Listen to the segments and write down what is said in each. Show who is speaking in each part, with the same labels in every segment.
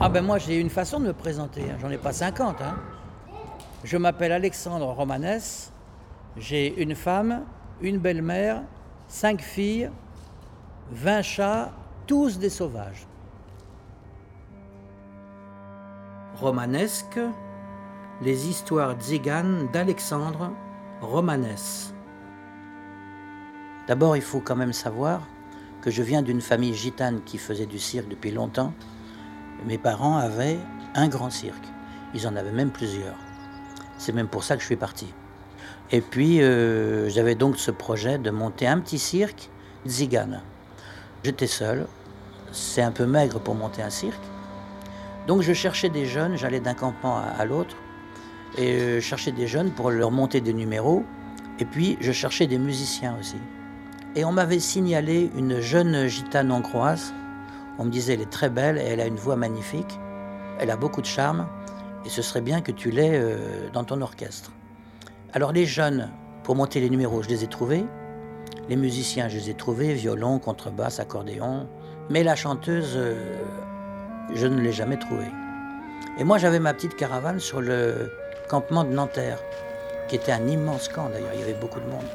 Speaker 1: Ah ben moi j'ai une façon de me présenter, hein. j'en ai pas 50. Hein. Je m'appelle Alexandre Romanès, j'ai une femme, une belle-mère, cinq filles, 20 chats, tous des sauvages. Romanesque, les histoires tziganes d'Alexandre Romanès. D'abord, il faut quand même savoir que je viens d'une famille gitane qui faisait du cirque depuis longtemps. Mes parents avaient un grand cirque. Ils en avaient même plusieurs. C'est même pour ça que je suis parti. Et puis, euh, j'avais donc ce projet de monter un petit cirque zigane. J'étais seul. C'est un peu maigre pour monter un cirque. Donc, je cherchais des jeunes. J'allais d'un campement à, l'autre. Et euh, je cherchais des jeunes pour leur monter des numéros. Et puis, je cherchais des musiciens aussi. Et on m'avait signalé une jeune gitane hongroise. On me disait, elle est très belle et elle a une voix magnifique. Elle a beaucoup de charme. Et ce serait bien que tu l'aies euh, dans ton orchestre. Alors les jeunes, pour monter les numéros, je les ai trouvés. Les musiciens, je les ai trouvés, violon, contrebasse, accordéon. Mais la chanteuse, euh, je ne l'ai jamais trouvée. Et moi, j'avais ma petite caravane sur le campement de Nanterre, qui était un immense camp d'ailleurs, il y avait beaucoup de monde.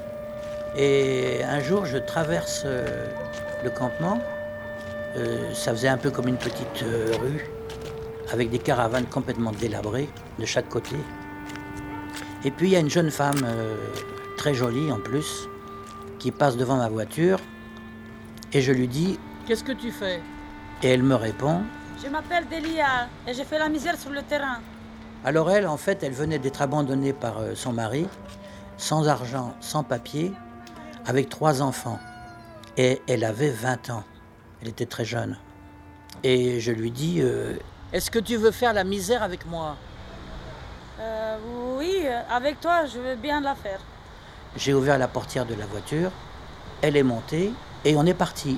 Speaker 1: Et un jour, je traverse euh, le campement. Euh, ça faisait un peu comme une petite rue, avec des caravanes complètement délabrées de chaque côté. Et puis il y a une jeune femme, euh, très jolie en plus, qui passe devant ma voiture. Et je lui dis Qu'est-ce que tu fais? Et elle me répond
Speaker 2: Je m'appelle Delia et j'ai fait la misère sur le terrain.
Speaker 1: Alors elle, en fait, elle venait d'être abandonnée par euh, son mari, sans argent, sans papier, avec trois enfants. Et elle avait 20 ans. Elle était très jeune. Et je lui dis euh, Est-ce que tu veux faire la misère avec moi
Speaker 2: euh, oui, avec toi, je veux bien la faire.
Speaker 1: J'ai ouvert la portière de la voiture, elle est montée et on est parti.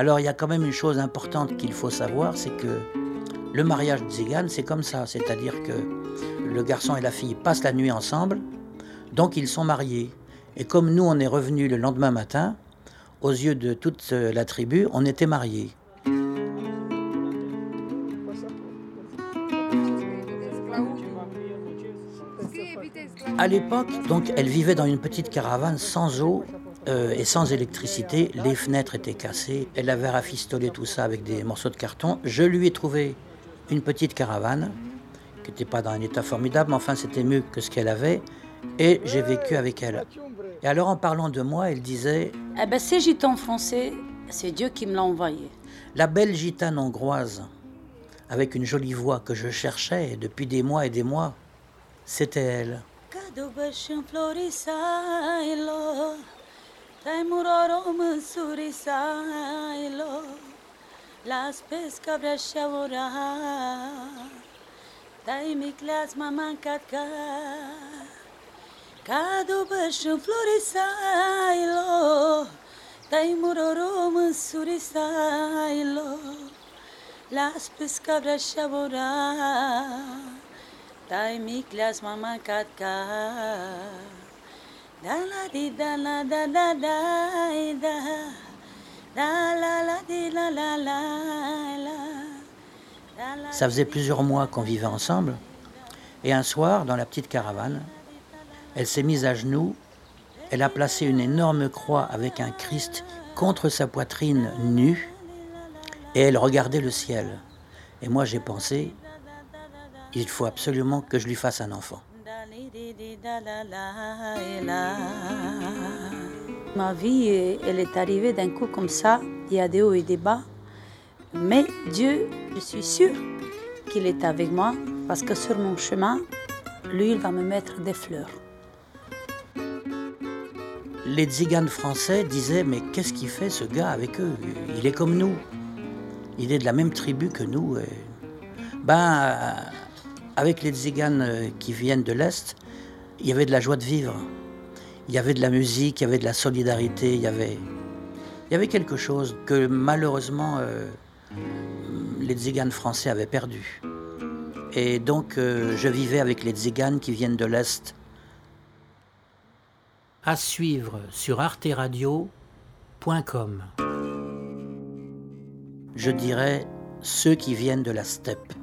Speaker 1: Alors il y a quand même une chose importante qu'il faut savoir, c'est que le mariage de Zigane, c'est comme ça, c'est-à-dire que le garçon et la fille passent la nuit ensemble, donc ils sont mariés. Et comme nous, on est revenus le lendemain matin, aux yeux de toute euh, la tribu, on était mariés. À l'époque, donc, elle vivait dans une petite caravane sans eau euh, et sans électricité. Les fenêtres étaient cassées. Elle avait rafistolé tout ça avec des morceaux de carton. Je lui ai trouvé une petite caravane qui n'était pas dans un état formidable, mais enfin c'était mieux que ce qu'elle avait, et j'ai vécu avec elle. Et alors en parlant de moi, elle disait
Speaker 2: Eh ben ces gitans français, c'est Dieu qui me l'a envoyé.
Speaker 1: La belle gitane hongroise, avec une jolie voix que je cherchais depuis des mois et des mois, c'était elle. Taimuroro musuri sailo Las pesca brasha ora Taimiklas mamancatka Cadu băș în flori sailo Taimuroro musuri sailo Las pesca brasha ora Taimiklas mamancatka di da la da da da da Da la la di la la la la Ça faisait plusieurs mois qu'on vivait ensemble. Et un soir, dans la petite caravane, elle s'est mise à genoux. Elle a placé une énorme croix avec un Christ contre sa poitrine nue. Et elle regardait le ciel. Et moi, j'ai pensé, il faut absolument que je lui fasse un enfant.
Speaker 2: Ma vie, elle est arrivée d'un coup comme ça. Il y a des hauts et des bas. Mais Dieu, je suis sûre qu'il est avec moi parce que sur mon chemin, lui, il va me mettre des fleurs.
Speaker 1: Les tziganes français disaient Mais qu'est-ce qu'il fait ce gars avec eux? Il est comme nous. Il est de la même tribu que nous. Ben, avec les tziganes qui viennent de l'Est, il y avait de la joie de vivre, il y avait de la musique, il y avait de la solidarité, il y avait, quelque chose que malheureusement euh, les tziganes français avaient perdu. Et donc euh, je vivais avec les tziganes qui viennent de l'Est. À suivre sur arteradio.com. Je dirais ceux qui viennent de la steppe.